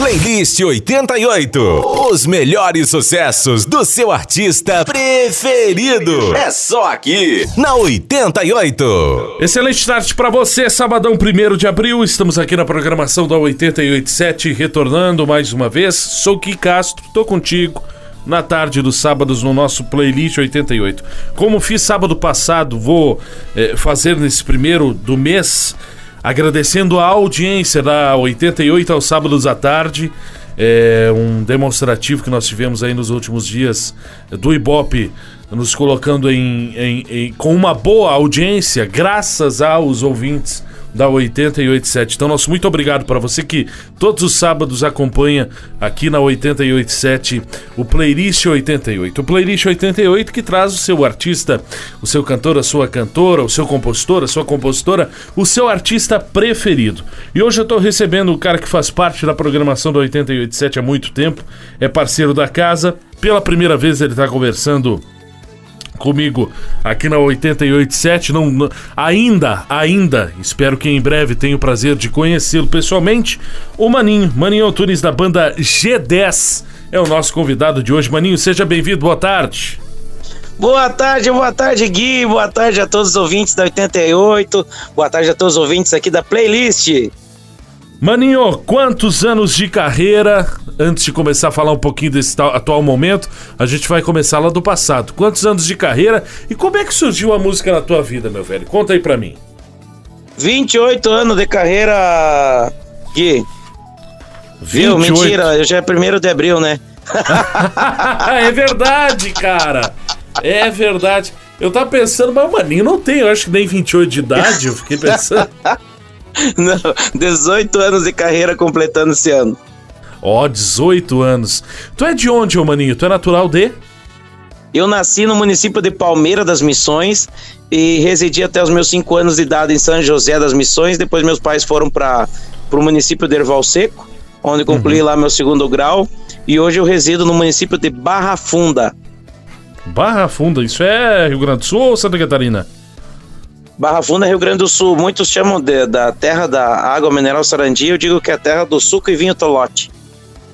Playlist 88. Os melhores sucessos do seu artista preferido. É só aqui, na 88. Excelente tarde para você, sabadão 1 de abril. Estamos aqui na programação da 887, retornando mais uma vez. Sou Ki Castro, tô contigo na tarde dos sábados no nosso playlist 88. Como fiz sábado passado, vou eh, fazer nesse primeiro do mês agradecendo a audiência da 88 aos sábados à tarde. É um demonstrativo que nós tivemos aí nos últimos dias do Ibope, nos colocando em, em, em com uma boa audiência, graças aos ouvintes da 887. Então, nosso muito obrigado para você que todos os sábados acompanha aqui na 887 o Playlist 88. O Playlist 88 que traz o seu artista, o seu cantor, a sua cantora, o seu compositor, a sua compositora, o seu artista preferido. E hoje eu estou recebendo o cara que faz parte da programação da 887 há muito tempo, é parceiro da casa. Pela primeira vez ele está conversando comigo aqui na 887. Não, não, ainda, ainda, espero que em breve tenha o prazer de conhecê-lo pessoalmente. O Maninho, Maninho Antunes da banda G10 é o nosso convidado de hoje. Maninho, seja bem-vindo, boa tarde. Boa tarde, boa tarde, Gui. Boa tarde a todos os ouvintes da 88. Boa tarde a todos os ouvintes aqui da playlist. Maninho, quantos anos de carreira? Antes de começar a falar um pouquinho desse atual momento, a gente vai começar lá do passado. Quantos anos de carreira e como é que surgiu a música na tua vida, meu velho? Conta aí pra mim. 28 anos de carreira, Gui. 28. Viu? Mentira, eu já é primeiro de abril, né? é verdade, cara. É verdade. Eu tava pensando, mas o Maninho não tem, eu acho que nem 28 de idade, eu fiquei pensando. Não, 18 anos de carreira completando esse ano. Ó, oh, 18 anos. Tu é de onde, ô maninho? Tu é natural de? Eu nasci no município de Palmeira das Missões e residi até os meus 5 anos de idade em São José das Missões. Depois meus pais foram para o município de Erval Seco, onde concluí uhum. lá meu segundo grau. E hoje eu resido no município de Barra Funda. Barra Funda, isso é Rio Grande do Sul ou Santa Catarina? Barra Funda, Rio Grande do Sul. Muitos chamam de, da terra da água mineral Sarandi. Eu digo que é a terra do suco e vinho Tolote.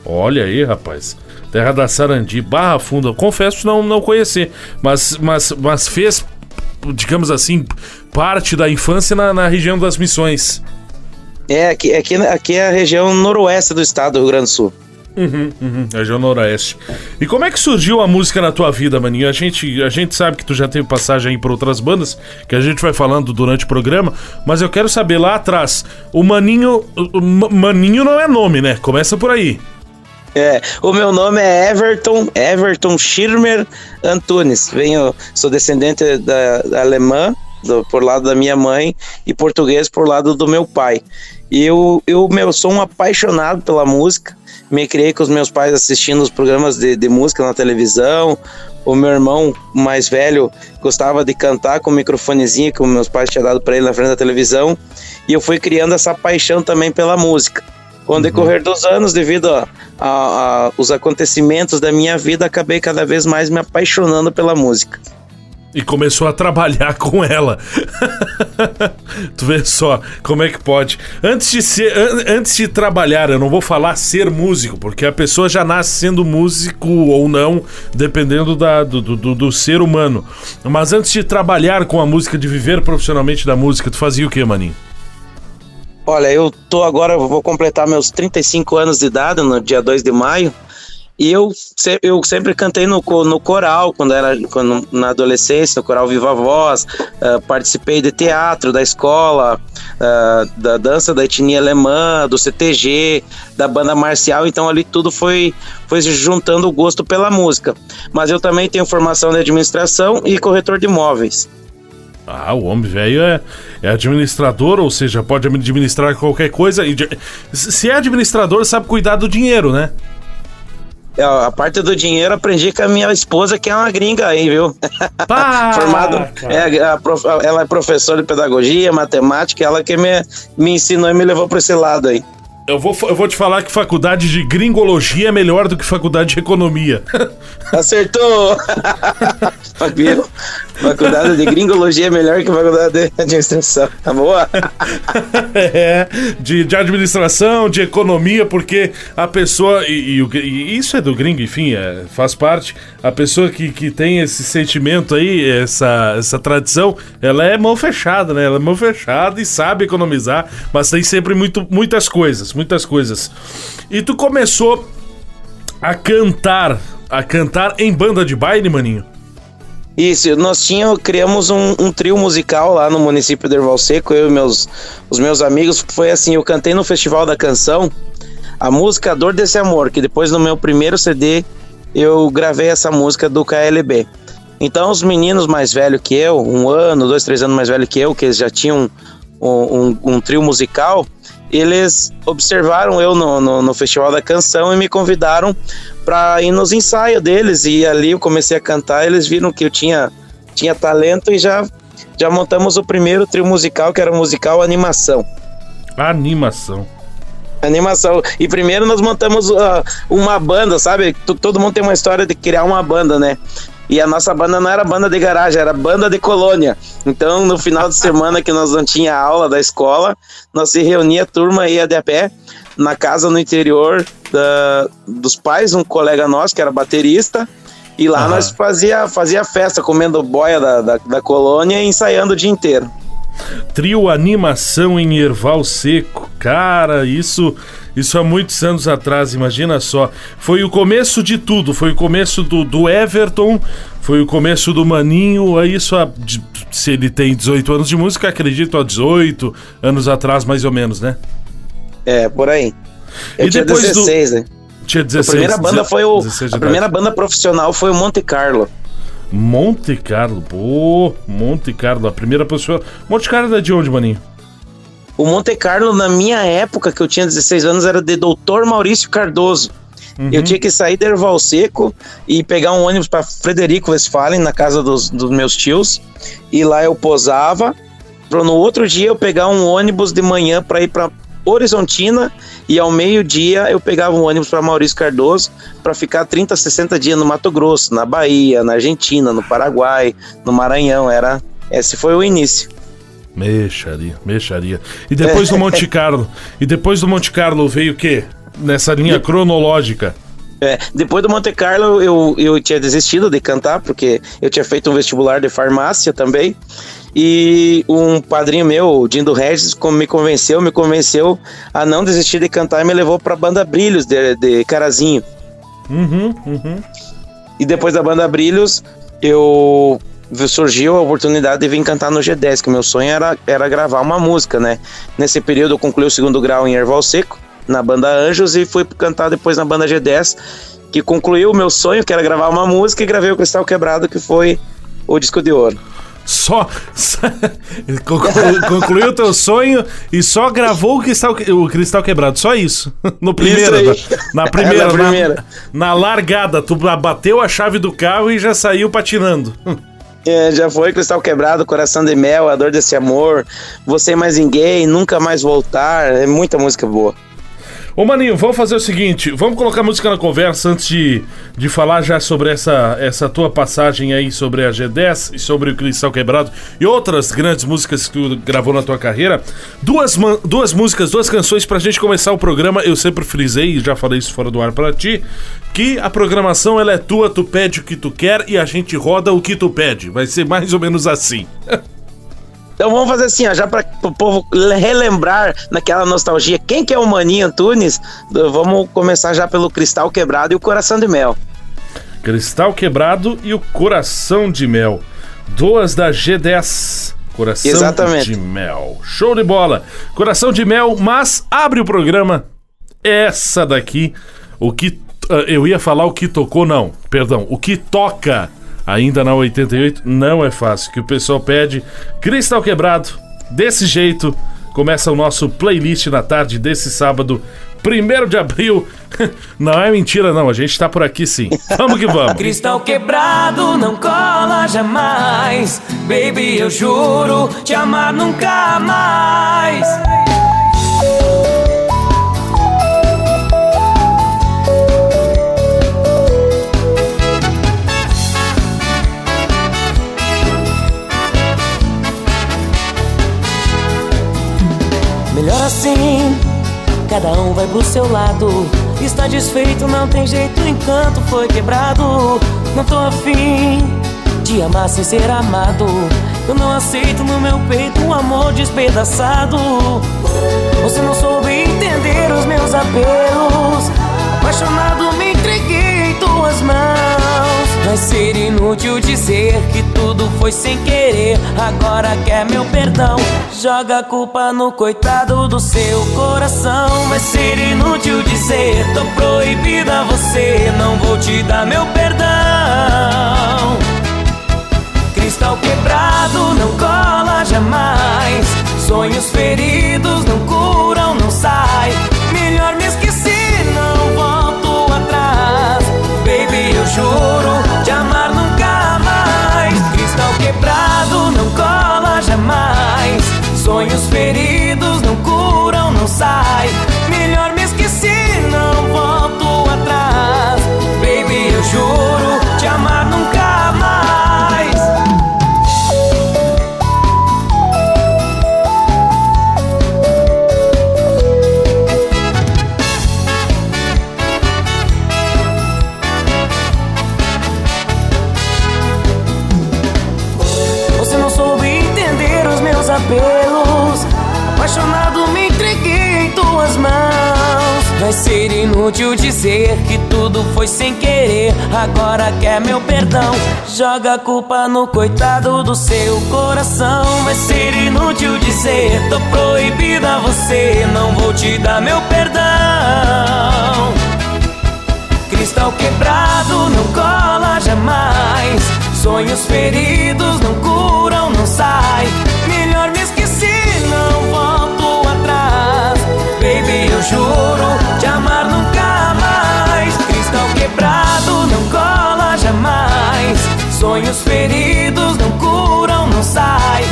Olha aí, rapaz. Terra da Sarandi, Barra Funda. Confesso não, não conhecer, mas, mas, mas fez, digamos assim, parte da infância na, na região das Missões. É, aqui, aqui, aqui é a região noroeste do estado do Rio Grande do Sul. Uhum, uhum, região noroeste. E como é que surgiu a música na tua vida, maninho? A gente, a gente sabe que tu já teve passagem aí por outras bandas, que a gente vai falando durante o programa, mas eu quero saber lá atrás, o Maninho. O Maninho não é nome, né? Começa por aí. É, o meu nome é Everton, Everton Schirmer Antunes. Venho, sou descendente da, da alemã, do, por lado da minha mãe, e português por lado do meu pai. E eu, eu meu, sou um apaixonado pela música me criei com os meus pais assistindo os programas de, de música na televisão. O meu irmão mais velho gostava de cantar com o microfonezinho que os meus pais tinham dado para ele na frente da televisão. E eu fui criando essa paixão também pela música. Com o uhum. decorrer dos anos, devido aos acontecimentos da minha vida, acabei cada vez mais me apaixonando pela música e começou a trabalhar com ela. tu vê só como é que pode. Antes de ser, an antes de trabalhar, eu não vou falar ser músico, porque a pessoa já nasce sendo músico ou não, dependendo da, do, do, do ser humano. Mas antes de trabalhar com a música, de viver profissionalmente da música, tu fazia o que, maninho? Olha, eu tô agora, vou completar meus 35 anos de idade no dia 2 de maio. E eu, eu sempre cantei no, no coral, quando era quando, na adolescência, no coral Viva Voz, uh, participei de teatro da escola, uh, da dança da etnia alemã, do CTG, da banda marcial, então ali tudo foi, foi juntando o gosto pela música. Mas eu também tenho formação de administração e corretor de imóveis. Ah, o homem velho é, é administrador, ou seja, pode administrar qualquer coisa. E, se é administrador, sabe cuidar do dinheiro, né? A parte do dinheiro aprendi com a minha esposa, que é uma gringa aí, viu? Formado. É, a, a, ela é professora de pedagogia, matemática, ela que me, me ensinou e me levou para esse lado aí. Eu vou, eu vou te falar que faculdade de gringologia é melhor do que faculdade de economia. Acertou! faculdade de gringologia é melhor que faculdade de administração. Tá boa? é, de, de administração, de economia, porque a pessoa. E, e, e isso é do gringo, enfim, é, faz parte. A pessoa que, que tem esse sentimento aí, essa, essa tradição, ela é mão fechada, né? Ela é mão fechada e sabe economizar, mas tem sempre muito, muitas coisas muitas coisas. E tu começou a cantar, a cantar em banda de baile, maninho? Isso, nós tínhamos, criamos um, um, trio musical lá no município de Erval Seco, eu e meus, os meus amigos. Foi assim, eu cantei no Festival da Canção a música Dor Desse Amor, que depois no meu primeiro CD eu gravei essa música do KLB. Então os meninos mais velhos que eu, um ano, dois, três anos mais velho que eu, que eles já tinham um, um, um trio musical, eles observaram eu no, no, no, Festival da Canção e me convidaram para ir nos ensaios deles. E ali eu comecei a cantar, eles viram que eu tinha, tinha talento e já, já montamos o primeiro trio musical, que era o musical Animação. Animação. Animação. E primeiro nós montamos uh, uma banda, sabe? T todo mundo tem uma história de criar uma banda, né? E a nossa banda não era banda de garagem, era banda de colônia. Então, no final de semana que nós não tinha aula da escola, nós se reunia a turma ia de a pé na casa no interior da, dos pais, um colega nosso que era baterista, e lá uhum. nós fazia, fazia festa, comendo boia da, da, da colônia e ensaiando o dia inteiro. Trio Animação em Erval Seco. Cara, isso isso há muitos anos atrás, imagina só. Foi o começo de tudo, foi o começo do, do Everton, foi o começo do Maninho, é isso há, se ele tem 18 anos de música, acredito há 18 anos atrás, mais ou menos, né? É, por aí. Eu e tinha depois 16, do... né? Tinha 16. A primeira banda foi o a primeira banda profissional foi o Monte Carlo. Monte Carlo, pô, Monte Carlo, a primeira pessoa. Monte Carlo é de onde, maninho? O Monte Carlo, na minha época, que eu tinha 16 anos, era de Doutor Maurício Cardoso. Uhum. Eu tinha que sair de Erval Seco e pegar um ônibus para Frederico Westphalen, na casa dos, dos meus tios. E lá eu posava. Para no outro dia eu pegar um ônibus de manhã para ir para Horizontina e ao meio-dia eu pegava um ônibus para Maurício Cardoso para ficar 30, 60 dias no Mato Grosso, na Bahia, na Argentina, no Paraguai, no Maranhão. Era esse foi o início. Mexaria, mexaria. E depois do Monte Carlo, e depois do Monte Carlo veio o quê? Nessa linha cronológica. É, depois do Monte Carlo eu, eu tinha desistido de cantar, porque eu tinha feito um vestibular de farmácia também. E um padrinho meu, o Dindo Regis, me convenceu, me convenceu a não desistir de cantar e me levou para a banda Brilhos de, de Carazinho. Uhum, uhum. E depois da banda Brilhos, eu surgiu a oportunidade de vir cantar no G10, que meu sonho era, era gravar uma música, né? Nesse período eu concluí o segundo grau em Erval Seco, na banda Anjos, e fui cantar depois na banda G10, que concluiu o meu sonho, que era gravar uma música, e gravei o Cristal Quebrado, que foi o disco de ouro. Só, concluiu o teu sonho e só gravou o cristal, o cristal quebrado, só isso. No primeiro, isso na, na, primeira, é, na, primeira. Na, na, largada, tu bateu a chave do carro e já saiu patinando. É, já foi Cristal Quebrado, Coração de Mel, A Dor Desse Amor, Você Mais Ninguém, Nunca Mais Voltar, é muita música boa. Ô Maninho, vamos fazer o seguinte, vamos colocar música na conversa antes de, de falar já sobre essa, essa tua passagem aí sobre a G10 e sobre o Cristal Quebrado e outras grandes músicas que tu gravou na tua carreira. Duas, duas músicas, duas canções pra gente começar o programa. Eu sempre frisei, e já falei isso fora do ar pra ti, que a programação ela é tua, tu pede o que tu quer e a gente roda o que tu pede. Vai ser mais ou menos assim. Então vamos fazer assim, ó, já para o povo relembrar naquela nostalgia, quem que é o Maninho Antunes? Vamos começar já pelo Cristal Quebrado e o Coração de Mel. Cristal Quebrado e o Coração de Mel. Duas da G10. Coração Exatamente. de Mel. Show de bola. Coração de Mel, mas abre o programa. Essa daqui, o que. Uh, eu ia falar o que tocou, não. Perdão, o que toca ainda na 88, não é fácil. Que o pessoal pede Cristal Quebrado. Desse jeito, começa o nosso playlist na tarde desse sábado, 1 de abril. Não é mentira, não, a gente tá por aqui sim. Vamos que vamos. Cristal quebrado não cola jamais. Baby, eu juro te amar nunca mais. Cada um vai pro seu lado. Está desfeito, não tem jeito, o encanto foi quebrado. Não tô afim de amar sem ser amado. Eu não aceito no meu peito um amor despedaçado. Você não soube entender os meus apelos. Apaixonado, me entreguei em tuas mãos. Vai ser inútil dizer que tudo foi sem querer. Agora quer meu perdão. Joga a culpa no coitado do seu coração. Vai ser inútil dizer, tô proibida você. Não vou te dar meu perdão. Cristal quebrado não cola jamais. Sonhos feridos não curam, não sai. Melhor me esquecer, não volto atrás. Baby, eu juro Sonhos feridos inútil dizer que tudo foi sem querer. Agora quer meu perdão. Joga a culpa no coitado do seu coração. Vai ser inútil dizer, tô proibida você. Não vou te dar meu perdão. Cristal quebrado não cola jamais. Sonhos feridos não curam, não sai. Melhor me esquecer, não volto atrás. Baby, eu juro te amar jamais. Sonhos feridos não curam, não sai.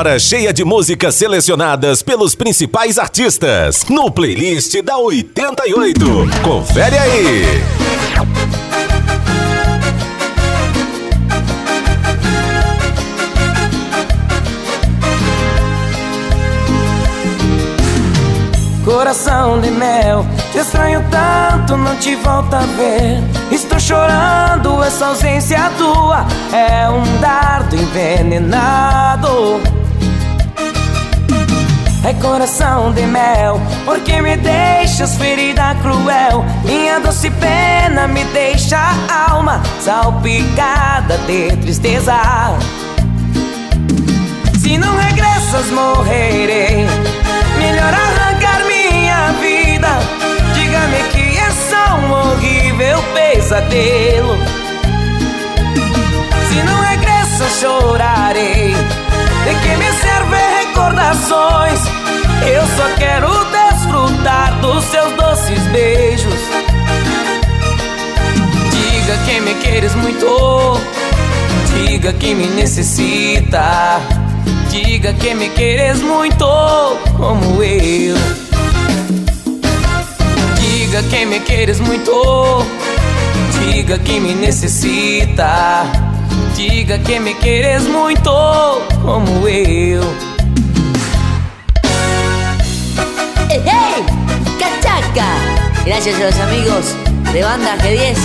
Hora cheia de músicas selecionadas pelos principais artistas no playlist da 88. Confere aí. Coração de mel, te estranho tanto, não te volto a ver. Estou chorando, essa ausência tua é um dardo envenenado. É coração de mel, porque me deixas ferida cruel. Minha doce pena me deixa a alma salpicada de tristeza. Se não regressas, morrerei. Melhor arrancar minha vida. Diga-me que é só um horrível pesadelo. Eu só quero desfrutar dos seus doces beijos. Diga que me queres muito. Diga que me necessita. Diga que me queres muito como eu. Diga que me queres muito. Diga que me necessita. Diga que me queres muito como eu. Gracias a los amigos de Banda G10.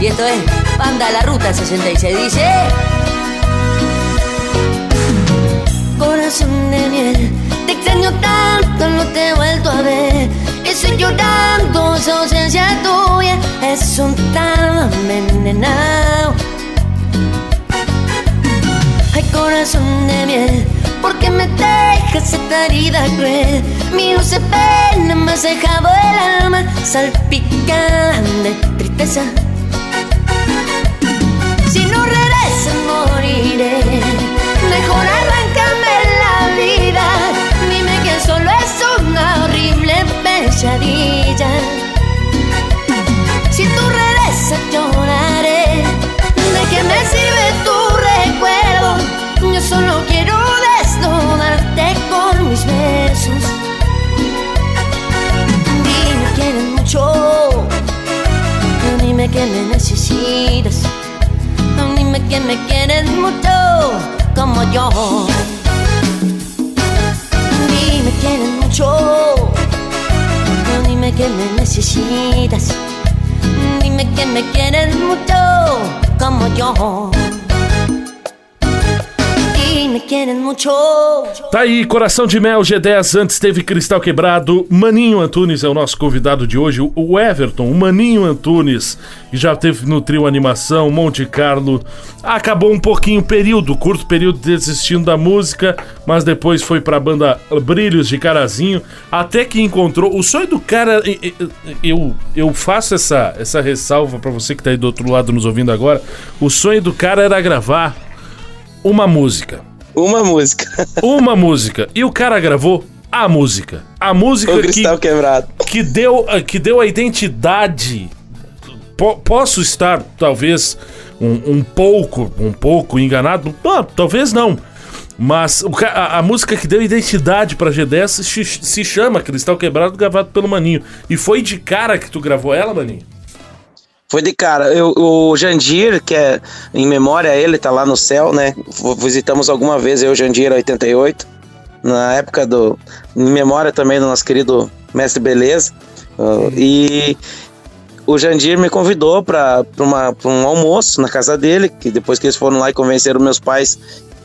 Y esto es Banda La Ruta 66. Dice... Corazón de miel, te extraño tanto, no te he vuelto a ver. Estoy llorando, esa ausencia tuya es un tardo envenenado. corazón de miel. Porque me dejas esta herida cruel. Mi de pena me has dejado el alma salpicada de tristeza. Si no regresas moriré. Mejor arráncame la vida. Dime que solo es una horrible pesadilla. Que me necesitas. Dime que me quieres mucho como yo. Dime que quieres mucho. Dime que me necesitas. Dime que me quieres mucho como yo. Tá aí, Coração de Mel, G10, antes teve Cristal Quebrado. Maninho Antunes é o nosso convidado de hoje, o Everton, o Maninho Antunes, que já teve no trio Animação, Monte Carlo. Acabou um pouquinho o período, curto período desistindo da música, mas depois foi pra banda Brilhos de Carazinho, até que encontrou. O sonho do cara, eu, eu faço essa, essa ressalva pra você que tá aí do outro lado nos ouvindo agora. O sonho do cara era gravar uma música. Uma música. Uma música. E o cara gravou a música. A música o que, cristal quebrado. que, deu, que deu a identidade. Po- posso estar, talvez, um, um pouco, um pouco enganado? Ah, talvez não. Mas o a, a música que deu identidade pra G10 se, se chama Cristal Quebrado, gravado pelo Maninho. E foi de cara que tu gravou ela, Maninho? Foi de cara. Eu, o Jandir, que é em memória ele, tá lá no céu, né? Visitamos alguma vez eu, Jandir, 88. Na época do. Em memória também do nosso querido Mestre Beleza. Uh, E o Jandir me convidou para um almoço na casa dele, que depois que eles foram lá e convenceram meus pais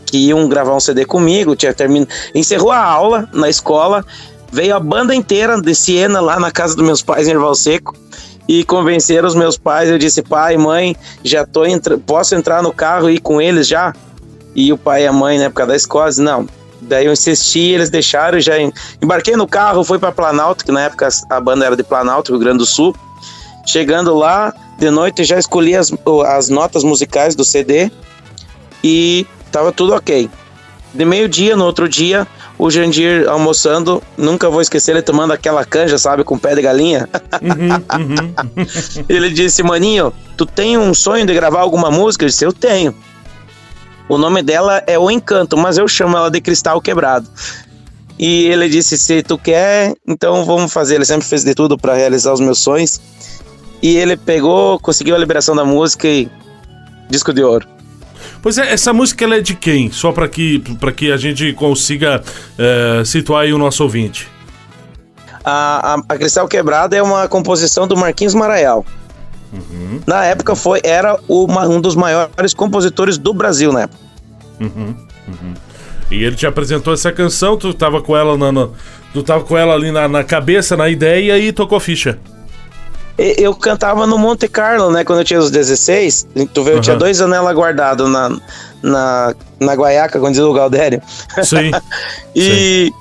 que iam gravar um CD comigo, tinha termin... encerrou a aula na escola, veio a banda inteira de Siena lá na casa dos meus pais em Erval Seco e convenceram os meus pais. Eu disse, pai, mãe, já tô posso entrar no carro e ir com eles já? E o pai e a mãe, na época da escola, disse, não. Daí eu insisti, eles deixaram, já em- embarquei no carro, fui para Planalto, que na época a banda era de Planalto, Rio Grande do Sul. Chegando lá, de noite já escolhi as, as notas musicais do CD e tava tudo ok. De meio-dia, no outro dia, o Jandir almoçando, nunca vou esquecer ele tomando aquela canja, sabe, com pé de galinha. ele disse, maninho, tu tem um sonho de gravar alguma música? Eu disse, eu tenho. O nome dela é O Encanto, mas eu chamo ela de Cristal Quebrado. E ele disse, se tu quer, então vamos fazer. Ele sempre fez de tudo para realizar os meus sonhos. E ele pegou, conseguiu a liberação da música e disco de ouro. Pois é, essa música ela é de quem? Só pra que, pra que a gente consiga eh, situar aí o nosso ouvinte. A, a, a Cristal Quebrada é uma composição do Marquinhos Maraial. Na época foi era uma, um dos maiores compositores do Brasil na época. E ele te apresentou essa canção, tu tava com ela na, na- tu tava com ela ali na, na cabeça, na ideia e tocou ficha. Eu cantava no Monte Carlo, né? Quando eu tinha os 16. Tu vê, eu tinha Aham. dois anos ela guardado na, na, na Guaiaca, como diz o Galdério. Sim. E,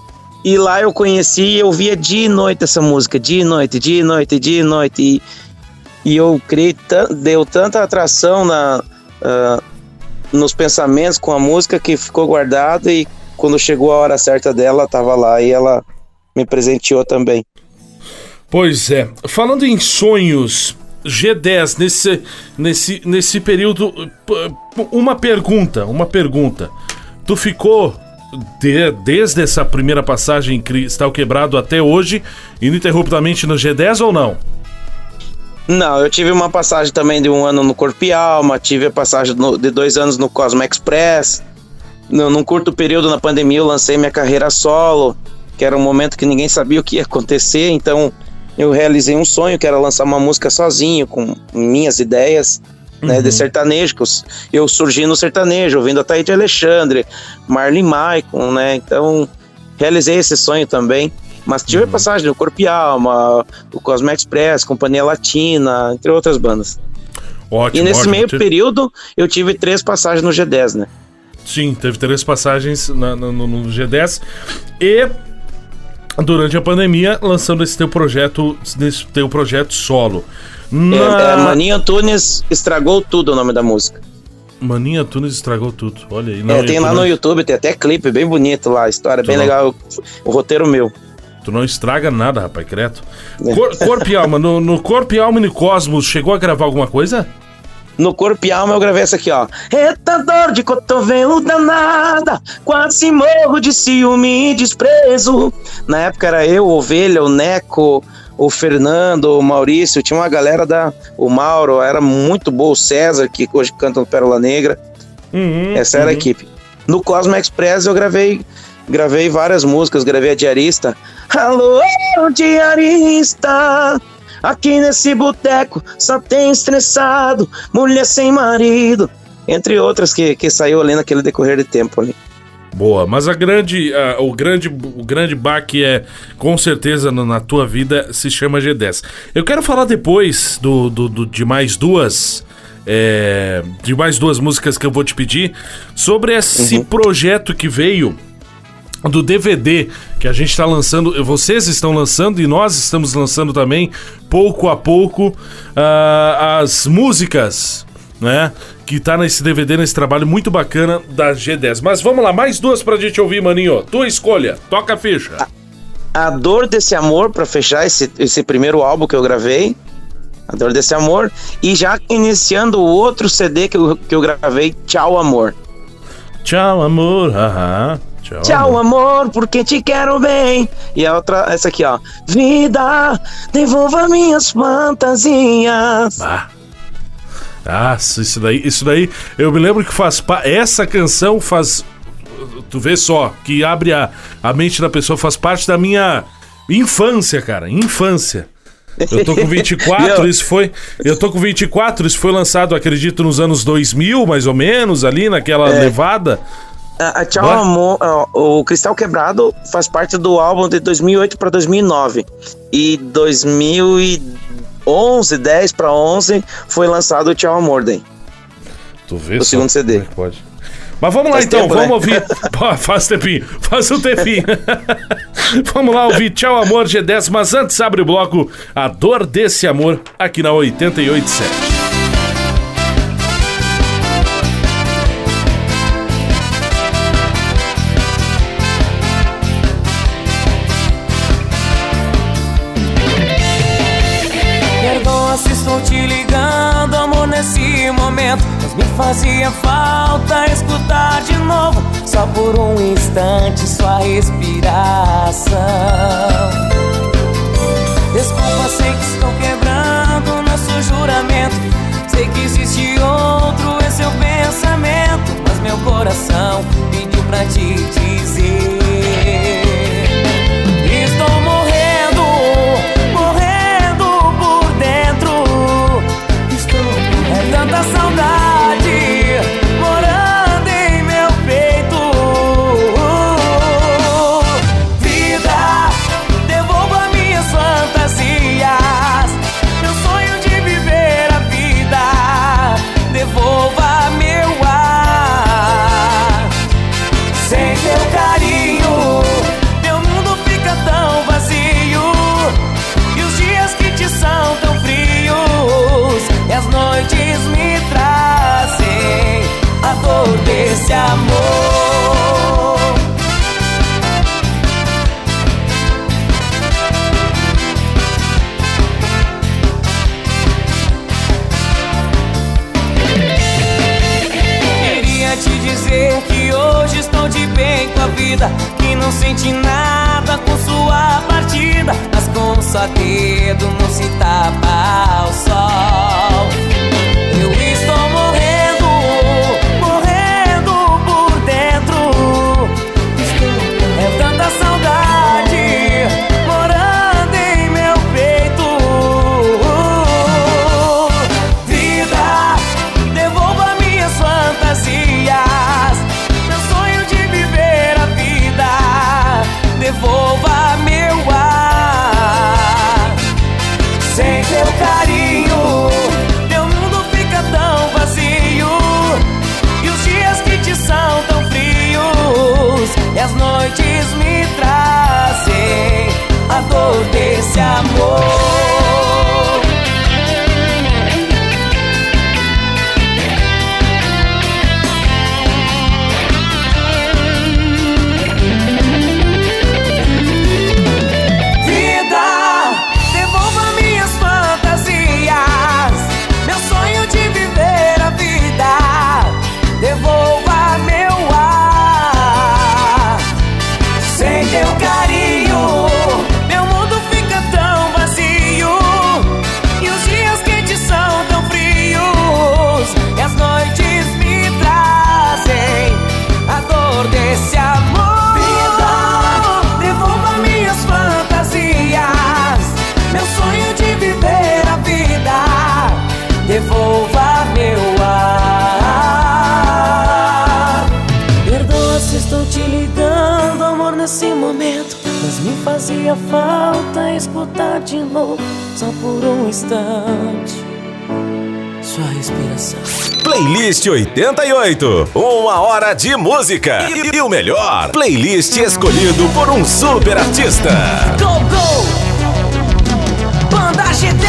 e lá eu conheci, eu via dia e noite essa música, dia e noite, dia e noite, dia e noite. E, e eu criei, deu tanta atração na, ah, nos pensamentos com a música que ficou guardada e quando chegou a hora certa dela, tava lá e ela me presenteou também. Pois é. Falando em sonhos, G10, nesse, nesse, nesse período, uma pergunta, uma pergunta. Tu ficou de- desde essa primeira passagem em Cristal Quebrado até hoje, ininterruptamente no G10 ou não? Não, eu tive uma passagem também de um ano no Corpo e Alma, tive a passagem no- de dois anos no Cosmo Express. No, num curto período na pandemia eu lancei minha carreira solo, que era um momento que ninguém sabia o que ia acontecer, então eu realizei um sonho que era lançar uma música sozinho, com minhas ideias, né, de sertanejo. que eu, eu surgi no sertanejo, ouvindo a Taíde Alexandre, Marley Maicon, né, então realizei esse sonho também. Mas tive passagem no Corpo e Alma, o Cosmo Express, Companhia Latina, entre outras bandas. Ótimo. E nesse ótimo. meio período, eu tive três passagens no G10, né? Sim, teve três passagens na- no, no G10 e durante a pandemia lançando esse teu projeto, esse teu projeto solo. É, Na... é, Maninho Antunes estragou tudo o nome da música. Maninha Tunes estragou tudo. Olha aí. É, tem tu lá não- no YouTube, tem até clipe bem bonito lá, a história bem não- legal. O roteiro meu. Tu não estraga nada, rapaz, credo. Cor- corpo e alma, no, no Corpo e Alma e no Cosmos, chegou a gravar alguma coisa? No corpo e alma eu gravei essa aqui, ó. Eita dor de cotovelo danada, quase morro de ciúme e desprezo. Na época era eu, o Ovelha, o Neco, o Fernando, o Maurício, tinha uma galera da. O Mauro, era muito bom, o César, que hoje canta no Pérola Negra. Uhum, Essa era a uhum. equipe. No Cosmo Express eu gravei, gravei várias músicas, gravei a Diarista. Alô, diarista! Aqui nesse boteco só tem estressado, mulher sem marido, entre outras que, que saiu ali naquele decorrer de tempo ali. Boa, mas a grande, a- o grande, o grande baque é, com certeza, na, na tua vida, se chama G10. Eu quero falar depois do, do- do- de mais duas, é, de mais duas músicas que eu vou te pedir, sobre esse projeto que veio do DVD que a gente está lançando, vocês estão lançando e nós estamos lançando também, pouco a pouco, ah, as músicas, né? Que tá nesse DVD, nesse trabalho muito bacana da G10. Mas vamos lá, mais duas pra gente ouvir, maninho. Tua escolha, toca a ficha. A Dor Desse Amor, pra fechar esse, esse primeiro álbum que eu gravei, A Dor Desse Amor, e já iniciando o outro CD que eu, que eu gravei, Tchau Amor. Tchau, amor. Aham. Tchau. Tchau, amor, porque te quero bem. E a outra, essa aqui, ó. Vida, devolva minhas fantasias. Ah. Ah, isso daí, isso daí, eu me lembro que faz essa canção faz tu vê só, que abre a, a mente da pessoa, faz parte da minha infância, cara, infância. Eu tô com 24, Meu. isso foi. Eu tô com 24, isso foi lançado, acredito, nos anos 2000, mais ou menos, ali naquela levada. A, a Tchau. Amor, ó, o Cristal Quebrado faz parte do álbum de 2008 para 2009. E 2011, 10 para 11 foi lançado o Tchau Amor daí. Tu vê O segundo CD. é pode. Mas vamos lá Faz então, tempo, vamos né? ouvir. Pô, faz tempinho, faz um tempinho. vamos lá ouvir Tchau Amor G10, mas antes abre o bloco A Dor Desse Amor aqui na 887. Fazia falta escutar de novo, só por um instante, sua respiração. Desculpa, sei que estou quebrando nosso juramento. Sei que existe outro em seu pensamento, mas meu coração pediu pra te dizer. Sua respiração. Playlist 88. Uma hora de música. E, e o melhor, playlist escolhido por um super artista. Go, go! Banda G10!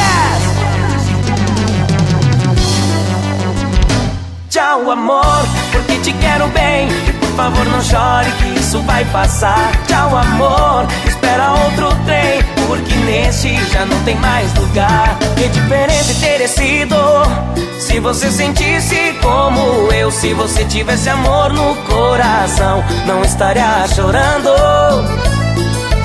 Tchau, amor, porque te quero bem. E por favor, não chore que isso vai passar. Tchau, amor, espera outro trem. Porque neste já não tem mais lugar. Que diferente teria sido se você sentisse como eu. Se você tivesse amor no coração, não estaria chorando.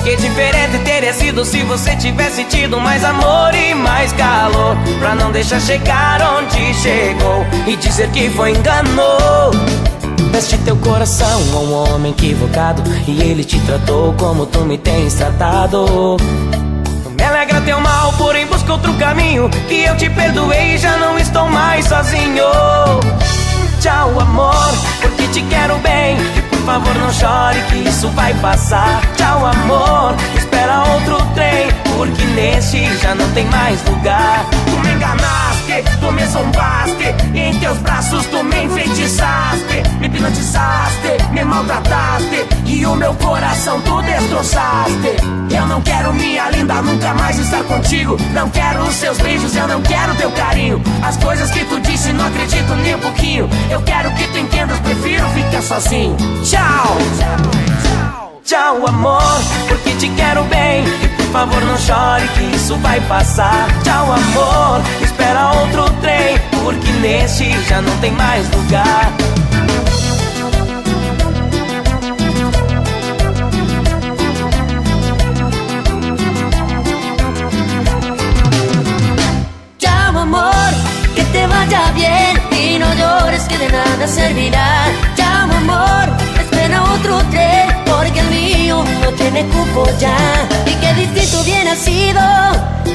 Que diferente teria sido se você tivesse tido mais amor e mais calor Pra não deixar chegar onde chegou E dizer que foi enganou Deste teu coração a um homem equivocado E ele te tratou como tu me tens tratado. Me alegra teu mal, porém busca outro caminho Que eu te perdoei e já não estou mais sozinho. Tchau amor, porque te quero bem por favor não chore que isso vai passar. Tchau amor, espera outro trem Porque neste já não tem mais lugar. Tu me enganaste, tu me zombaste em teus braços tu me enfeitiçaste Me hipnotizaste, me maltrataste. E o meu coração tu destroçaste. Eu não quero minha linda nunca mais estar contigo. Não quero os seus beijos, eu não quero teu carinho. As coisas que tu disse não acredito nem um pouquinho. Eu quero que tu entendas, prefiro ficar sozinho. Tchau, tchau amor, porque te quero bem favor não chore que isso vai passar Tchau amor, espera outro trem Porque neste já não tem mais lugar Chao amor, que te vaya bien y no llores que de nada servirá. Chao amor, espera otro tren porque el mío no tiene cupo ya. Y qué distinto hubiera sido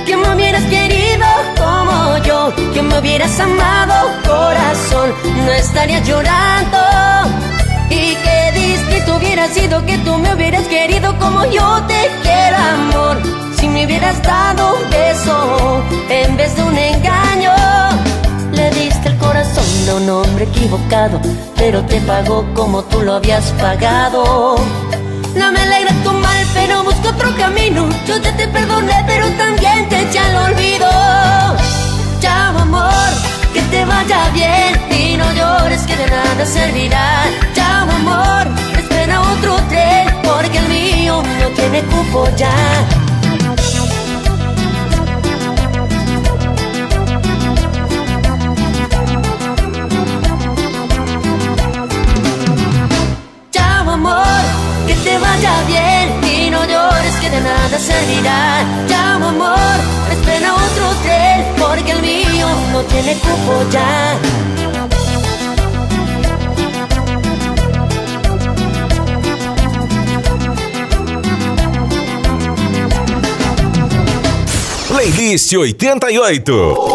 que me hubieras querido como yo, que me hubieras amado corazón, no estaría llorando. Y qué distinto hubiera sido que tú me hubieras querido como yo te quiero amor. Si me hubieras dado un beso en vez de un engaño, le diste el corazón a un hombre equivocado, pero te pagó como tú lo habías pagado. No me alegra tu mal, pero busco otro camino. Yo ya te perdoné, pero también te eché al olvido. Chao amor, que te vaya bien y no llores que de nada servirá. Chao amor, espera otro tren porque el mío no tiene cupo ya. Amor, que te vaya bien y no llores que de nada servirá. Chao amor, espera otro tren porque el mío no tiene cupo ya. Playlist 88.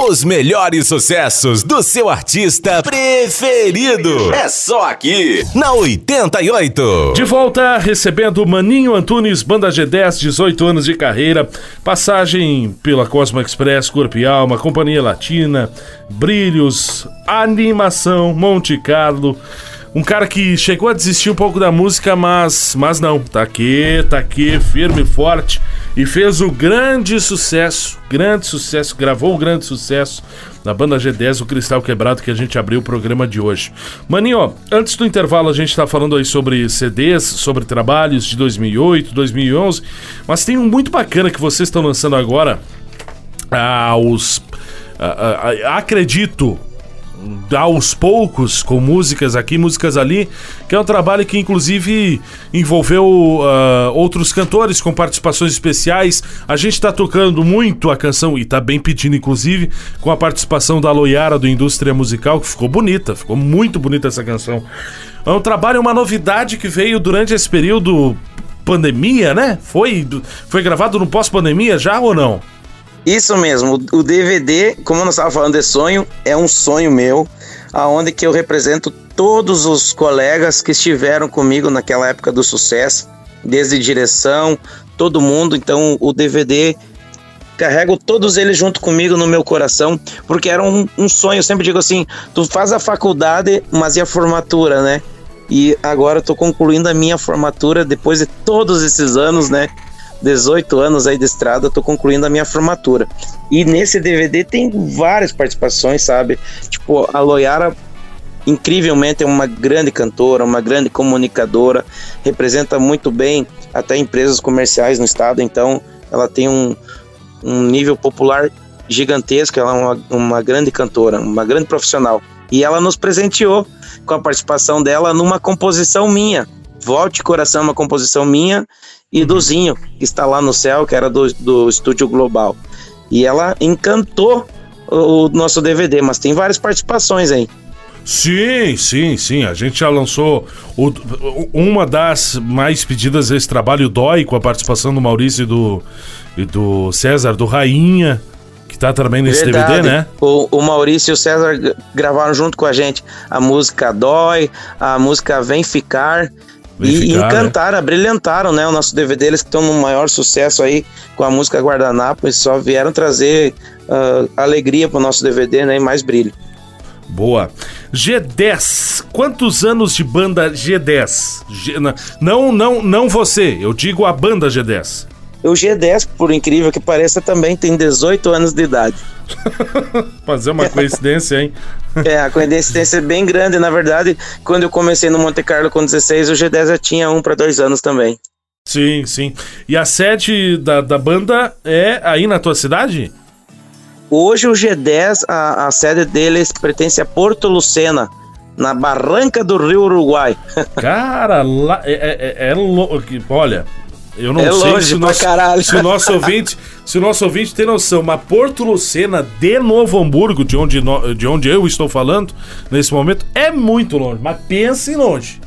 Os melhores sucessos do seu artista preferido. É só aqui, na 88. De volta, recebendo Maninho Antunes, Banda G10, 18 anos de carreira, passagem pela Cosmo Express, Corpo e Alma, Companhia Latina, Brilhos, Animação, Monte Carlo. Um cara que chegou a desistir um pouco da música, mas, mas não, tá aqui, tá aqui, firme e forte. E fez o grande sucesso, grande sucesso, gravou o grande sucesso na banda G10, o Cristal Quebrado, que a gente abriu o programa de hoje. Maninho, antes do intervalo a gente tá falando aí sobre CDs, sobre trabalhos de 2008, 2011, mas tem um muito bacana que vocês estão lançando agora, aos... a- a- a- acredito, aos poucos, com músicas aqui, músicas ali, que é um trabalho que inclusive envolveu ah, outros cantores com participações especiais. A gente está tocando muito a canção, e tá bem pedindo inclusive, com a participação da Loiara do Indústria Musical, que ficou bonita, ficou muito bonita essa canção. É um trabalho, uma novidade que veio durante esse período pandemia, né? Foi, foi gravado no pós-pandemia já ou não? Isso mesmo, o DVD, como nós estávamos falando de sonho, é um sonho meu, aonde que eu represento todos os colegas que estiveram comigo naquela época do sucesso, desde direção, todo mundo. Então o DVD carrego todos eles junto comigo no meu coração, porque era um, um sonho. Eu sempre digo assim: tu faz a faculdade, mas e a formatura, né? E agora eu tô concluindo a minha formatura depois de todos esses anos, né? 18 anos aí de estrada, tô concluindo a minha formatura. E nesse DVD tem várias participações, sabe? Tipo, a Loyara incrivelmente é uma grande cantora, uma grande comunicadora, representa muito bem até empresas comerciais no estado, então ela tem um, um nível popular gigantesco, ela é uma, uma grande cantora, uma grande profissional. E ela nos presenteou com a participação dela numa composição minha. Volte Coração, uma composição minha e do Zinho, que está lá no céu, que era do, do Estúdio Global. E ela encantou o, o nosso DVD, mas tem várias participações aí. Sim, sim, sim. A gente já lançou o, uma das mais pedidas desse trabalho, Dói, com a participação do Maurício e do, e do César, do Rainha, que tá também nesse Verdade. DVD, né? O, o Maurício e o César gravaram junto com a gente a música Dói, a música Vem Ficar. E encantaram, né? brilhantaram, né? O nosso DVD, eles estão no maior sucesso aí com a música Guardanapo, só vieram trazer uh, alegria pro nosso DVD, né? E mais brilho. Boa. G10. Quantos anos de banda G10? G... Não, não, não você. Eu digo a banda G10. O G10, por incrível que pareça, também tem 18 anos de idade. Fazer uma coincidência, hein? é, a coincidência é bem grande. Na verdade, quando eu comecei no Monte Carlo com 16, o G10 já tinha um para dois anos também. Sim, sim. E a sede da, da banda é aí na tua cidade? Hoje o G10, a, a sede deles pertence a Porto Lucena, na Barranca do Rio Uruguai. Cara, lá é, é, é, é olha, eu não é sei se o, nosso, se o nosso ouvinte, se o nosso ouvinte tem noção, mas Porto Lucena de Novo Hamburgo, de onde, de onde eu estou falando nesse momento, é muito longe, mas pense em longe.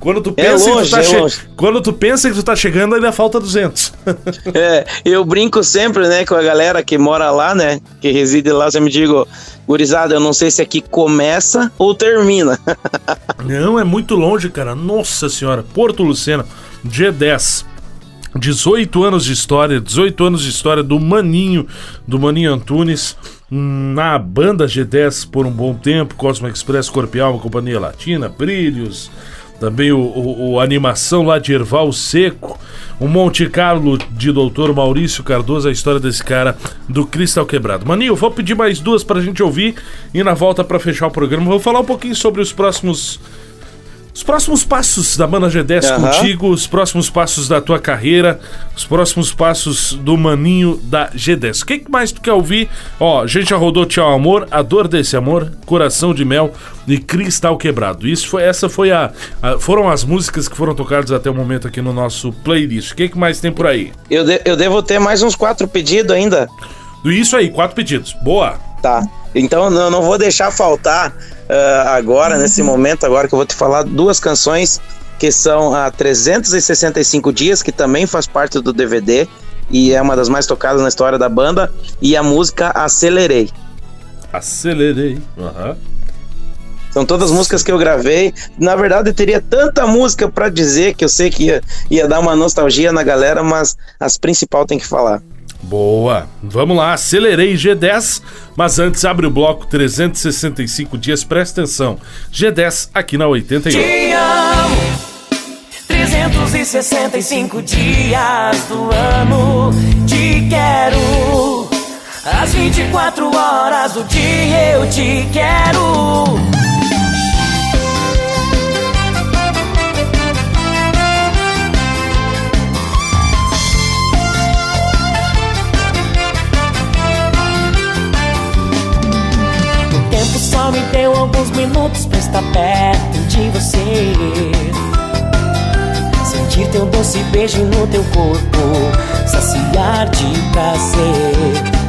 Quando tu é pensa, é longe, que, tu tá é che... Quando tu pensa que tu tá chegando, ainda falta 200. é, eu brinco sempre, né, com a galera que mora lá, né, que reside lá, eu me digo, gurizada, eu não sei se aqui começa ou termina. não, é muito longe, cara. Nossa senhora. Porto Lucena, G10. 18 anos de história, 18 anos de história do Maninho, do Maninho Antunes, na banda G10 por um bom tempo, Cosmo Express Corpial, uma companhia latina, Brilhos, também o, o, o, animação lá de Erval Seco, o Monte Carlo de Doutor Maurício Cardoso, a história desse cara do Cristal Quebrado. Maninho, vou pedir mais duas pra gente ouvir e na volta para fechar o programa vou falar um pouquinho sobre os próximos os próximos passos da Banda G10 uhum. contigo, os próximos passos da tua carreira, os próximos passos do maninho da G10. O que, que mais tu quer ouvir? Ó, a gente já rodou Tchau Amor, A Dor Desse Amor, Coração de Mel e Cristal Quebrado. Isso foi, essa foi a, a, foram as músicas que foram tocadas até o momento aqui no nosso playlist. O que, que mais tem por aí? Eu, de, eu devo ter mais uns quatro pedidos ainda. Isso aí, quatro pedidos. Boa. Tá. Então eu não vou deixar faltar uh, agora, nesse momento, agora que eu vou te falar duas canções que são a 365 Dias, que também faz parte do DVD e é uma das mais tocadas na história da banda, e a música Acelerei. Acelerei. Uhum. São todas músicas que eu gravei. Na verdade, teria tanta música para dizer que eu sei que ia, ia dar uma nostalgia na galera, mas as principais tem que falar. Boa, vamos lá, acelerei G10, mas antes abre o bloco 365 dias, presta atenção. G10 aqui na 88. Te amo, 365 dias do ano, te quero. Às 24 horas do dia eu te quero. Só me deu alguns minutos pra estar perto de você. Sentir teu doce beijo no teu corpo Saciar de prazer.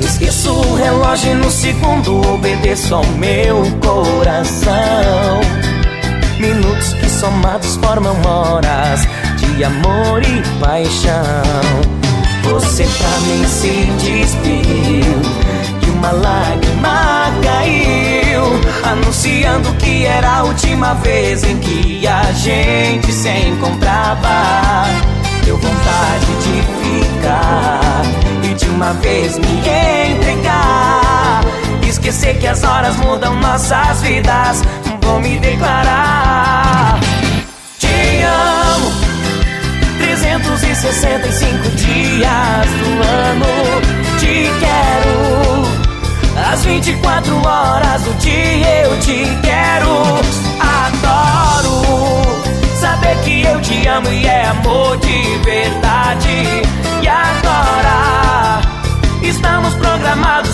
Esqueço o relógio no segundo Obedeço ao meu coração. Minutos que somados formam horas De amor e paixão. Você pra mim se despediu uma lágrima caiu, anunciando que era a última vez em que a gente se encontrava. Deu vontade de ficar e de uma vez me entregar. Esquecer que as horas mudam nossas vidas. Vou me declarar. Te amo. 365 dias do ano te quero. As 24 horas do dia eu te quero. Adoro saber que eu te amo e é amor de verdade. E agora estamos programados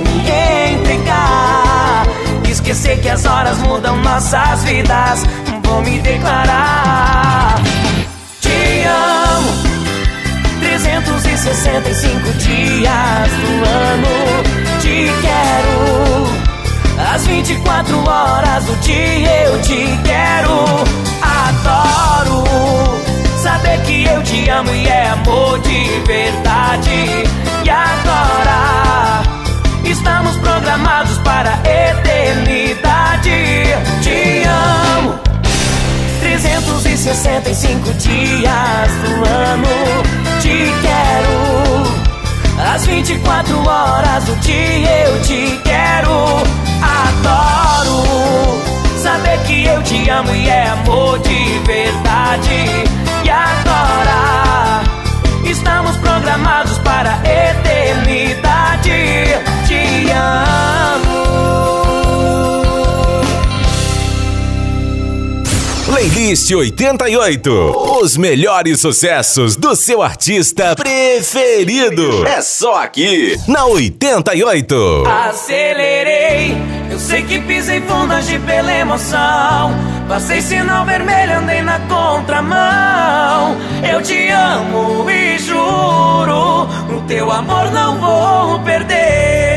me entregar. Esquecer que as horas mudam nossas vidas. Vou me declarar. Te amo. 365 dias do ano te quero. As 24 horas do dia eu te quero. Adoro saber que eu te amo e é amor de verdade. E agora estamos programados para a eternidade. Te amo. 365 dias do ano te quero. As 24 horas do dia eu te quero. Adoro saber que eu te amo e é amor de verdade. E agora estamos programados para a eternidade. Playlist 88. Os melhores sucessos do seu artista preferido. É só aqui, na 88. Acelerei, eu sei que pisei fundo, agi pela emoção. Passei sinal vermelho, andei na contramão. Eu te amo e juro, o teu amor não vou perder.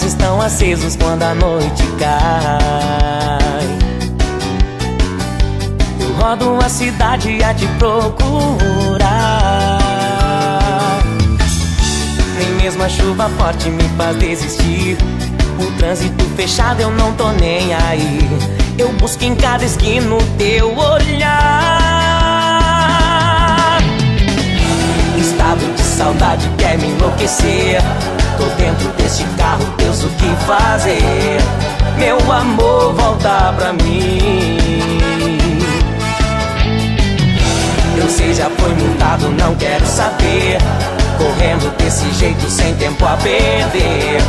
Estão acesos quando a noite cai. Eu rodo a cidade a te procurar. Nem mesmo a chuva forte me faz desistir. O trânsito fechado eu não tô nem aí. Eu busco em cada esquina o teu olhar. Estado de saudade quer me enlouquecer. Tô dentro deste carro, Deus, o que fazer? Meu amor, volta pra mim. Eu sei, já foi multado, não quero saber. Correndo desse jeito, sem tempo a perder.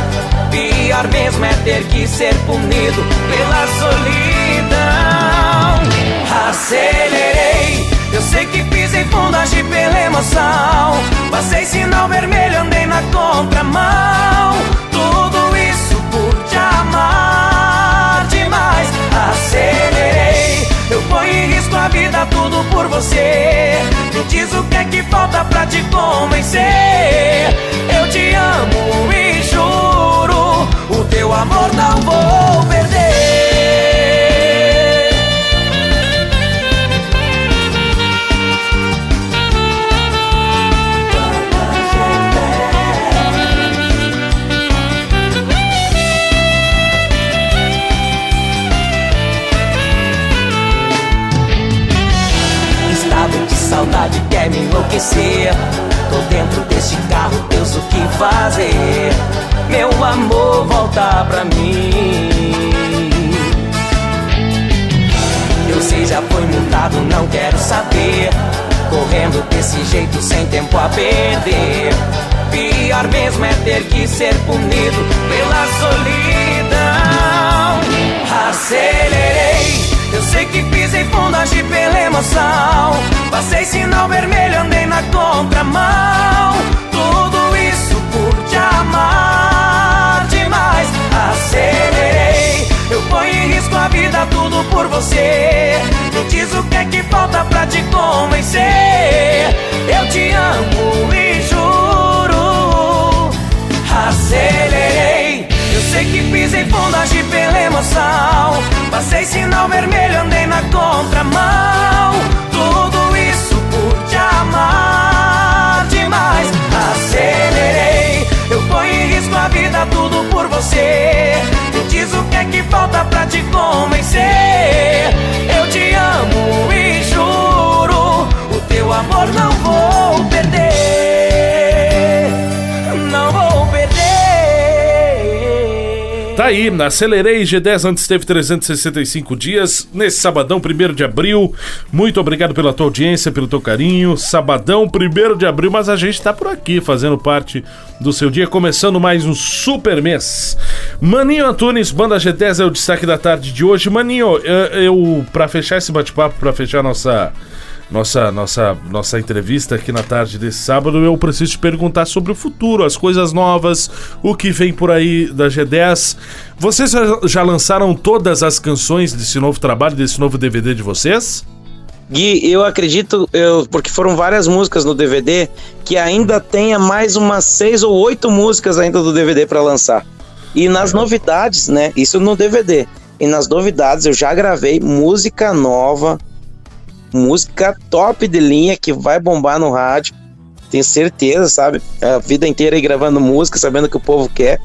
Pior mesmo é ter que ser punido pela solidão. Acelerei, eu sei que pisei fundo, agi pela emoção. Passei sinal vermelho, andei na contramão. Tudo isso por te amar demais. Acelerei, eu ponho em risco a vida, tudo por você. Me diz o que é que falta pra te convencer. Me enlouquecer. Tô dentro deste carro, Deus, o que fazer? Meu amor, volta pra mim. Eu sei, já foi multado, não quero saber. Correndo desse jeito, sem tempo a perder. Pior mesmo é ter que ser punido pela solidão. Acelerei, Passei fundo, agi pela emoção. Passei sinal vermelho, andei na contramão. Tudo isso por te amar demais. Acelerei, eu ponho em risco a vida, tudo por você. Me diz o que é que falta pra te convencer. Eu te amo sei que pisei fundo, agi pela emoção. Passei sinal vermelho, andei na contramão. Tudo isso por te amar demais. Acelerei. Eu ponho em risco a vida, tudo por você. Me diz o que é que falta pra te convencer. Eu te amo e juro, o teu amor não Tá aí, acelerei G10 antes teve 365 dias, nesse sabadão 1 de abril. Muito obrigado pela tua audiência, pelo teu carinho. Sabadão 1 de abril, mas a gente tá por aqui fazendo parte do seu dia, começando mais um super mês. Maninho Antunes, Banda G10 é o destaque da tarde de hoje. Maninho, eu, eu para fechar esse bate-papo, para fechar nossa nossa, nossa, nossa entrevista aqui na tarde desse sábado, eu preciso te perguntar sobre o futuro, as coisas novas, o que vem por aí da G10. Vocês já, lançaram todas as canções desse novo trabalho, desse novo DVD de vocês? Gui, eu acredito, eu, porque foram várias músicas no DVD, que ainda tenha mais umas seis ou oito músicas ainda do DVD para lançar. E nas novidades, né? Isso no DVD. E nas novidades eu já gravei música nova, música top de linha que vai bombar no rádio. Tenho certeza, sabe? A vida inteira aí gravando música, sabendo que o povo quer.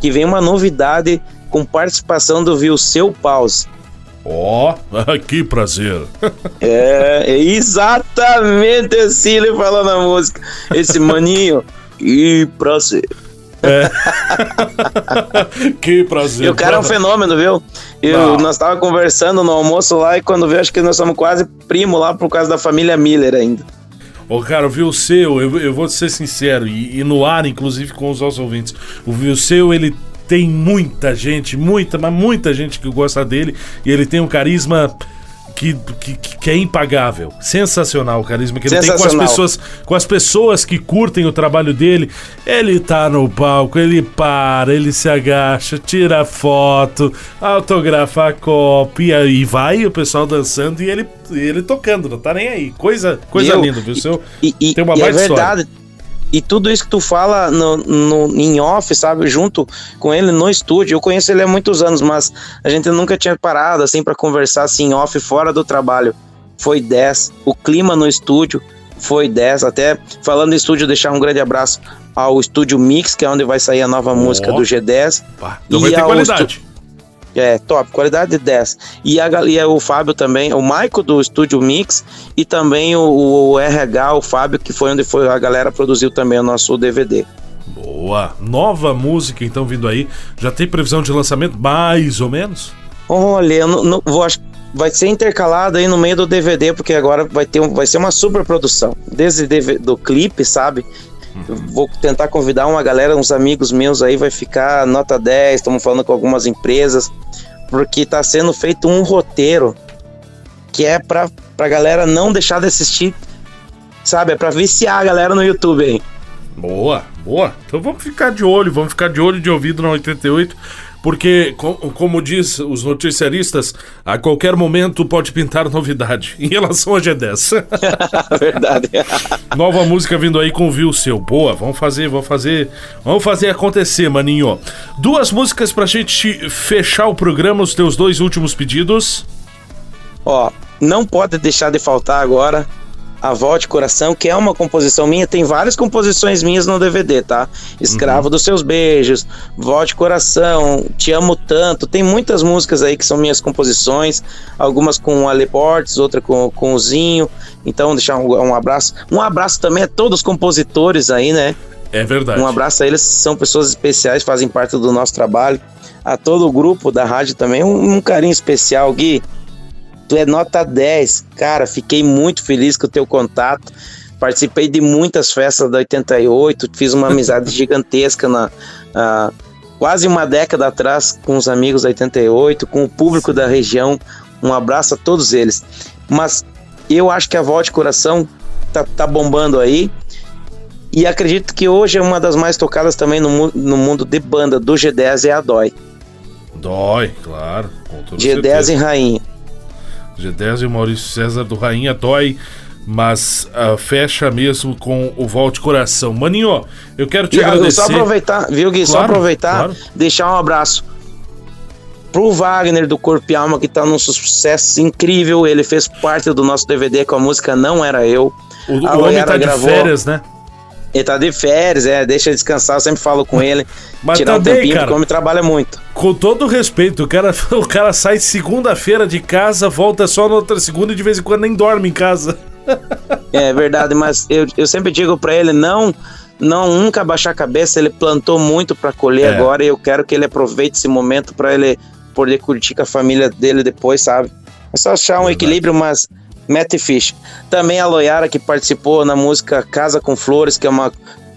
Que vem uma novidade com participação do Viu Seu Pause. Ó, oh, que prazer. é, é exatamente assim ele falando a música. Esse maninho, que prazer. É. que prazer. E o cara é um fenômeno, viu? Eu, nós tava conversando no almoço lá e quando veio, acho que nós somos quase primo lá por causa da família Miller ainda. Ô, cara, o Vilseu, eu, eu vou ser sincero, e, e, no ar, inclusive com os nossos ouvintes, o Vilseu, ele tem muita gente, muita, mas muita gente que gosta dele, e ele tem um carisma que, que, que, é impagável. Sensacional o carisma que ele tem com as pessoas, com as pessoas que curtem o trabalho dele. Ele tá no palco, ele para, ele se agacha, tira foto, autografa a cópia e vai o pessoal dançando e ele, ele tocando, não tá nem aí. Coisa, coisa linda, viu? Seu, e, e, tem uma e é verdade. História e tudo isso que tu fala no, no, em off, sabe, junto com ele no estúdio, eu conheço ele há muitos anos, mas a gente nunca tinha parado assim para conversar assim off fora do trabalho. Foi 10. O clima no estúdio foi 10. Até falando em estúdio, deixar um grande abraço ao Estúdio Mix, que é onde vai sair a nova oh. música do G10. Pá, então e vai ter qualidade. É, top, qualidade 10. E, a, e o Fábio também, o Maico do Estúdio Mix e também o, o, RH, o Fábio, que foi onde foi a galera produziu também o nosso DVD. Boa! Nova música então vindo aí. Já tem previsão de lançamento, mais ou menos? Olha, eu não, não vou acho vai ser intercalado aí no meio do DVD, porque agora vai ter um, vai ser uma super produção. Desde do clipe, sabe? Vou tentar convidar uma galera, uns amigos meus aí, vai ficar nota 10, estamos falando com algumas empresas, porque está sendo feito um roteiro que é para a galera não deixar de assistir, sabe? É para viciar a galera no YouTube aí. Boa, boa. Então vamos ficar de olho, vamos ficar de olho de ouvido na 88 porque, como diz os noticiaristas, a qualquer momento pode pintar novidade em relação a G10. Verdade. Nova música vindo aí com o Viu Seu. Boa, vamos fazer, vamos fazer, vamos fazer acontecer, maninho. Duas músicas pra gente fechar o programa, os teus dois últimos pedidos. Ó, não pode deixar de faltar agora Avó de Coração, que é uma composição minha, tem várias composições minhas no DVD, tá? Escravo uhum. dos Seus Beijos, Vó de Coração, Te Amo Tanto, tem muitas músicas aí que são minhas composições, algumas com o Ale Portes, outra com, com o Zinho, então deixar um, um abraço. Um abraço também a todos os compositores aí, né? É verdade. Um abraço a eles, são pessoas especiais, fazem parte do nosso trabalho. A todo o grupo da rádio também, um, um carinho especial, Gui. Tu é nota 10. Cara, fiquei muito feliz com o teu contato. Participei de muitas festas da 88, fiz uma amizade gigantesca na uh, quase uma década atrás com os amigos da 88, com o público da região. Um abraço a todos eles. Mas eu acho que a Voz de Coração tá, tá bombando aí. E acredito que hoje é uma das mais tocadas também no, no mundo de banda do G10 é a Dói. Dói, claro. Com toda G10 certeza. em Rainha. G10 e o Maurício César do Rainha dói, mas ah, fecha mesmo com o Volte Coração. Maninho, eu quero te E, agradecer. Só aproveitar, viu, Gui? Só Claro, aproveitar, claro. deixar um abraço pro Wagner do Corpo e Alma, que tá num sucesso incrível. Ele fez parte do nosso DVD com a música Não Era Eu. O, o homem tá de gravou. férias, né? Ele tá de férias, é, deixa ele descansar, eu sempre falo com ele. Mas tirar um também, tempinho, cara. porque o homem trabalha muito. Com todo o respeito, o cara, o cara sai segunda-feira de casa, volta só na outra segunda e de vez em quando nem dorme em casa. É verdade, mas eu, eu sempre digo pra ele não não nunca baixar a cabeça, ele plantou muito pra colher É. agora e eu quero que ele aproveite esse momento pra ele poder curtir com a família dele depois, sabe? É só achar um equilíbrio, mas mete ficha. Também a Loiara que participou na música Casa com Flores, que é uma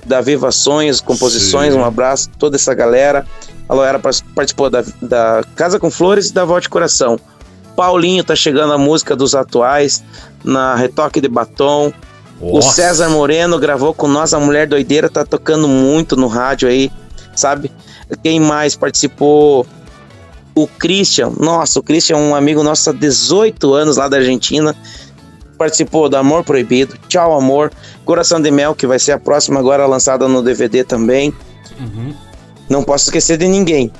da Viva Sonhos, composições, Sim. um abraço toda essa galera. A Loiara par- participou da, da Casa com Flores e da Volte Coração. Paulinho tá chegando a música dos atuais na Retoque de Batom. O Nossa. César Moreno gravou com nós, a Mulher Doideira, tá tocando muito no rádio aí, sabe? Quem mais participou? O Christian, nossa, o Christian é um amigo nosso há 18 anos lá da Argentina. Participou do Amor Proibido, Tchau Amor, Coração de Mel, que vai ser a próxima agora lançada no DVD também. Não posso esquecer de ninguém.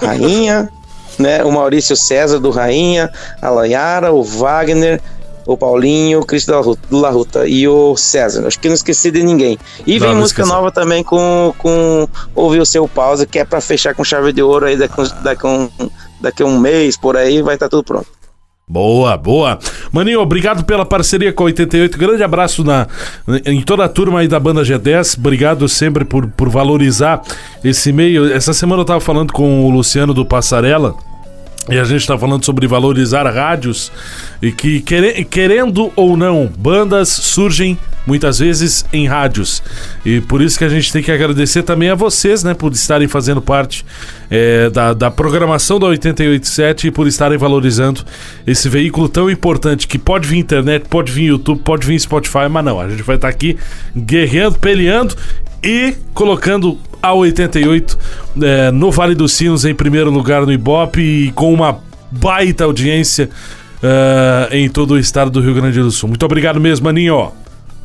Rainha, né? O Maurício César do Rainha, a Layara, o Wagner, o Paulinho, o do La Ruta e o César. Acho que não esqueci de ninguém. E Não, vem não música nova também com, com Ouvir o Seu Pausa, que é pra fechar com chave de ouro aí daqui, daqui, um, daqui um mês, por aí, vai estar tudo pronto. Boa, boa. Maninho, obrigado pela parceria com a 88. Grande abraço na, em toda a turma aí da banda G10. Obrigado sempre por, por valorizar esse meio. Essa semana eu tava falando com o Luciano do Passarela. E a gente está falando sobre valorizar rádios e que, quere- querendo ou não, bandas surgem muitas vezes em rádios. E por isso que a gente tem que agradecer também a vocês, né, por estarem fazendo parte é, da, da programação da 887 e por estarem valorizando esse veículo tão importante que pode vir internet, pode vir YouTube, pode vir Spotify, mas não, a gente vai estar aqui guerreando, peleando e colocando a 88 é, no Vale dos Sinos em primeiro lugar no Ibope e com uma baita audiência é, em todo o estado do Rio Grande do Sul. Muito obrigado mesmo, Maninho.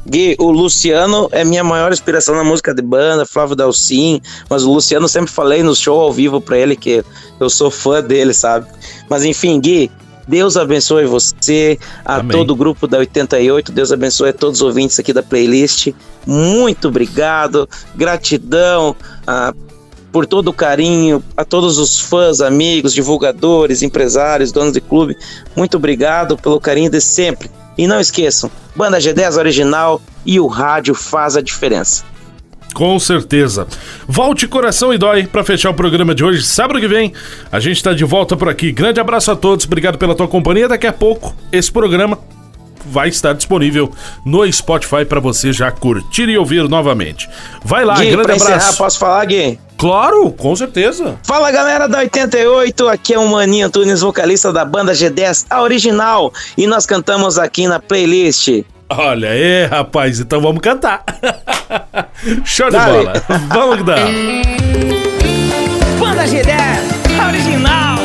Gui, o Luciano é minha maior inspiração na música de banda, Flávio Dalcin, mas o Luciano sempre falei no show ao vivo pra ele que eu sou fã dele, sabe? Mas enfim, Gui, Deus abençoe você, a Amém. todo o grupo da 88, Deus abençoe a todos os ouvintes aqui da playlist. Muito obrigado, gratidão ah, por todo o carinho, a todos os fãs, amigos, divulgadores, empresários, donos de clube. Muito obrigado pelo carinho de sempre. E não esqueçam, Banda G10 original e o rádio faz a diferença. Com certeza. Volte coração e dói para fechar o programa de hoje. Sábado que vem a gente está de volta por aqui. Grande abraço a todos, obrigado pela tua companhia. Daqui a pouco esse programa vai estar disponível no Spotify para você já curtir e ouvir novamente. Vai lá, Gui, grande pra encerrar, abraço. posso falar, Gui? Claro, com certeza. Fala galera da 88, aqui é o Maninho Antunes, vocalista da banda G10, a original, e nós cantamos aqui na playlist. Olha aí, rapaz, então vamos cantar. Show de Dale. bola. Vamos que dá. Banda G10, original.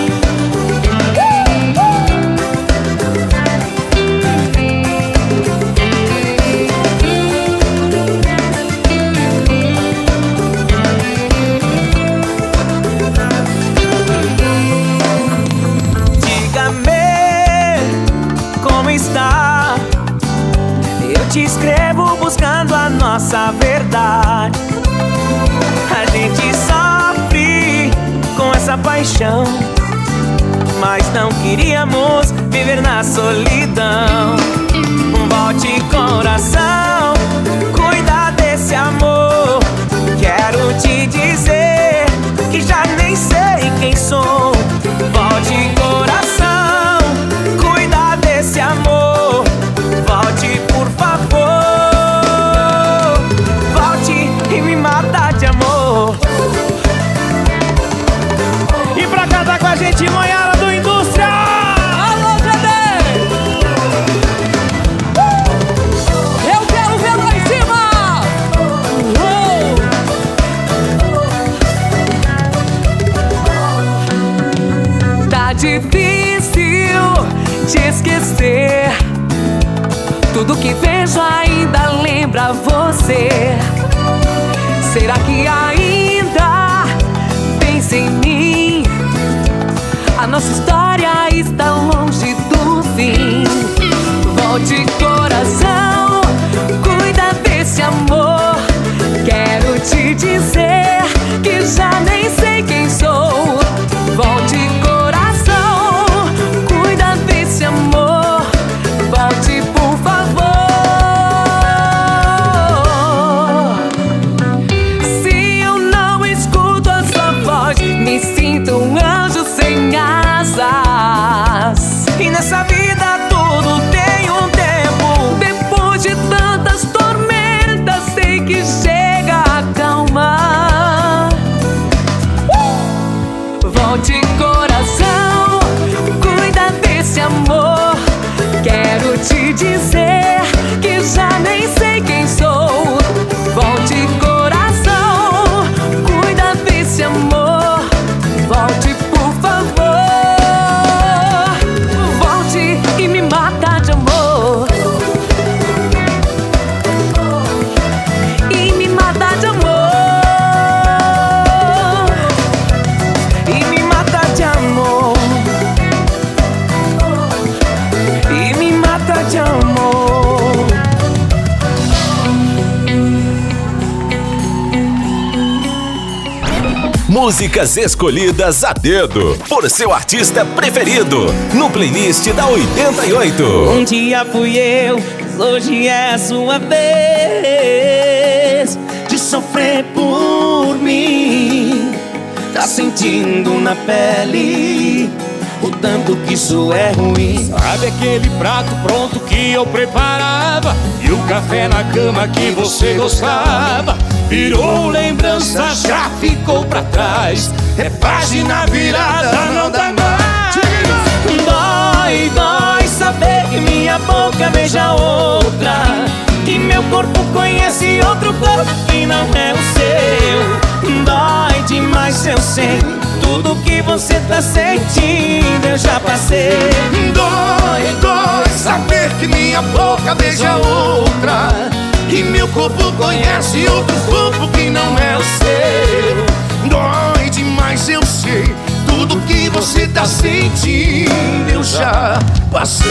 Nossa verdade. A gente sofre com essa paixão, mas não queríamos viver na solidão. Volte coração, Músicas escolhidas a dedo por seu artista preferido no playlist da 88. Um dia fui eu, mas hoje é a sua vez de sofrer por mim. Tá sentindo na pele o tanto que isso é ruim. Sabe aquele prato pronto que eu preparava E o café na cama que você gostava Virou lembrança, já ficou pra trás É página virada, não dá mais Dói, dói saber que minha boca beija outra. Que meu corpo conhece outro corpo que não é o seu. Dói demais, eu sei. Tudo que você tá sentindo eu já passei. Dói, dói saber que minha boca beija outra Que meu corpo conhece outro corpo que não é o seu. Dói demais, eu sei. Tudo que você tá sentindo eu já passei.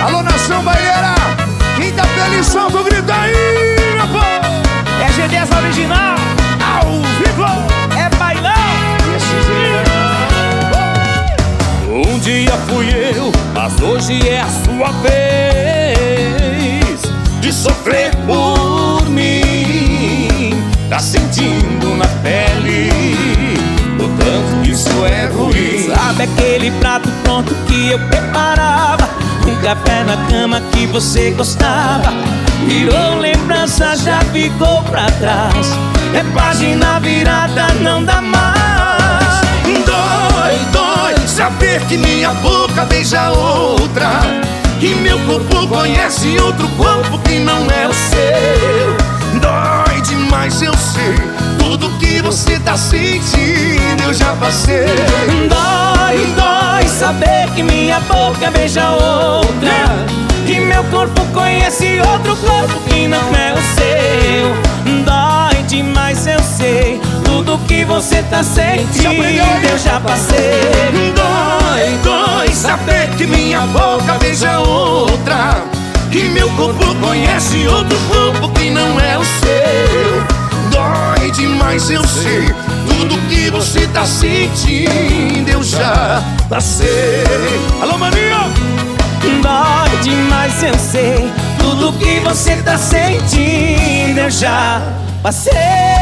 Alô, nação baileira Quem tá feliz, solta o grito aí, meu povo É G10 original, Ao vivo. É bailão. Um dia fui eu, mas hoje é a sua vez sofrer por mim. Tá sentindo na pele o tanto isso é ruim. Sabe aquele prato pronto que eu preparava? Um café na cama que você gostava. Virou lembrança, já ficou pra trás. É página virada, não dá mais. Dói, dói saber que minha boca beija outra. Que meu corpo conhece outro corpo que não é o seu. Dói demais, eu sei. Tudo que você tá sentindo eu já passei. Dói, dói saber que minha boca beija outra. Que meu corpo conhece outro corpo que não é o seu. Dói demais, eu sei. Tudo que você tá sentindo eu já passei. Dói, dói saber que minha boca beija outra Que meu corpo conhece outro corpo que não é o seu Dói demais, eu sei Tudo que você tá sentindo eu já passei Alô, maninho! Dói demais, eu sei. Tudo que você tá sentindo eu já passei.